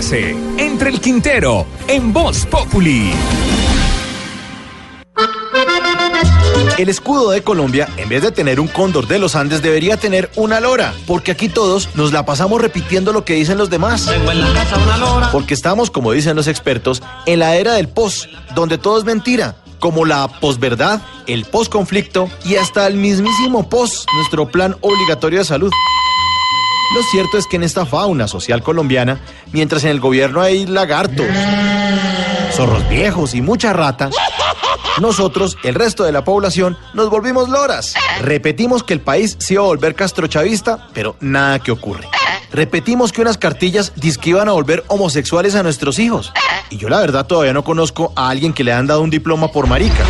Entre el Quintero en Voz Populi. El escudo de Colombia, en vez de tener un cóndor de los Andes, debería tener una lora, porque aquí todos nos la pasamos repitiendo lo que dicen los demás. Porque estamos, como dicen los expertos, en la era del pos, donde todo es mentira, como la posverdad, el posconflicto y hasta el mismísimo pos, nuestro plan obligatorio de salud. Lo cierto es que en esta fauna social colombiana, mientras en el gobierno hay lagartos, zorros viejos y mucha rata, nosotros, el resto de la población, nos volvimos loras. Repetimos que el país se iba a volver castrochavista, pero nada que ocurre. Repetimos que unas cartillas que iban a volver homosexuales a nuestros hijos. Y yo la verdad todavía no conozco a alguien que le han dado un diploma por marica.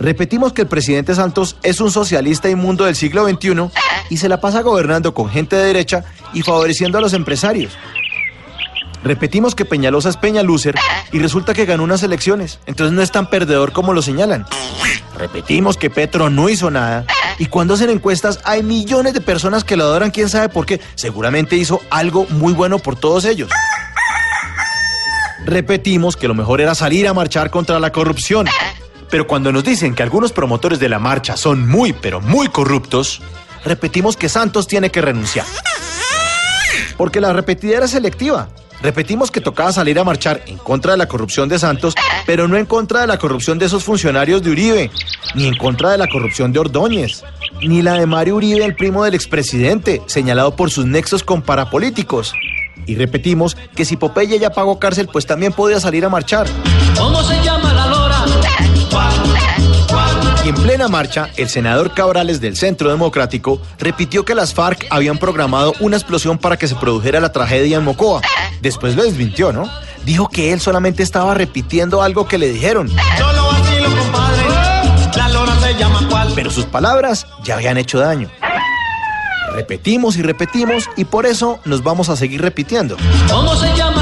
Repetimos que el presidente Santos es un socialista inmundo del siglo XXI y se la pasa gobernando con gente de derecha y favoreciendo a los empresarios. Repetimos que Peñalosa es Peñalúcer y resulta que ganó unas elecciones, entonces no es tan perdedor como lo señalan. Repetimos que Petro no hizo nada y cuando hacen encuestas hay millones de personas que lo adoran, quién sabe por qué. Seguramente hizo algo muy bueno por todos ellos. Repetimos que lo mejor era salir a marchar contra la corrupción. Pero cuando nos dicen que algunos promotores de la marcha son muy, pero muy corruptos, repetimos que Santos tiene que renunciar. Porque la repetidera es selectiva. Repetimos que tocaba salir a marchar en contra de la corrupción de Santos, pero no en contra de la corrupción de esos funcionarios de Uribe, ni en contra de la corrupción de Ordóñez, ni la de Mario Uribe, el primo del expresidente, señalado por sus nexos con parapolíticos. Y repetimos que si Popeye ya pagó cárcel, pues también podía salir a marchar. ¿Cómo se llama? Y en plena marcha, el senador Cabrales del Centro Democrático repitió que las FARC habían programado una explosión para que se produjera la tragedia en Mocoa. Después lo desmintió, ¿no? Dijo que él solamente estaba repitiendo algo que le dijeron. Pero sus palabras ya habían hecho daño. Repetimos y repetimos y por eso nos vamos a seguir repitiendo. ¿Cómo se llama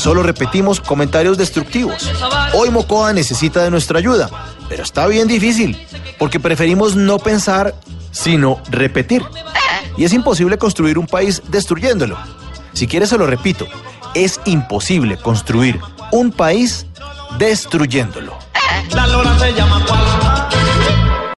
Solo repetimos comentarios destructivos. Hoy Mocoa necesita de nuestra ayuda, pero está bien difícil, porque preferimos no pensar, sino repetir. Y es imposible construir un país destruyéndolo. Si quieres se lo repito, es imposible construir un país destruyéndolo.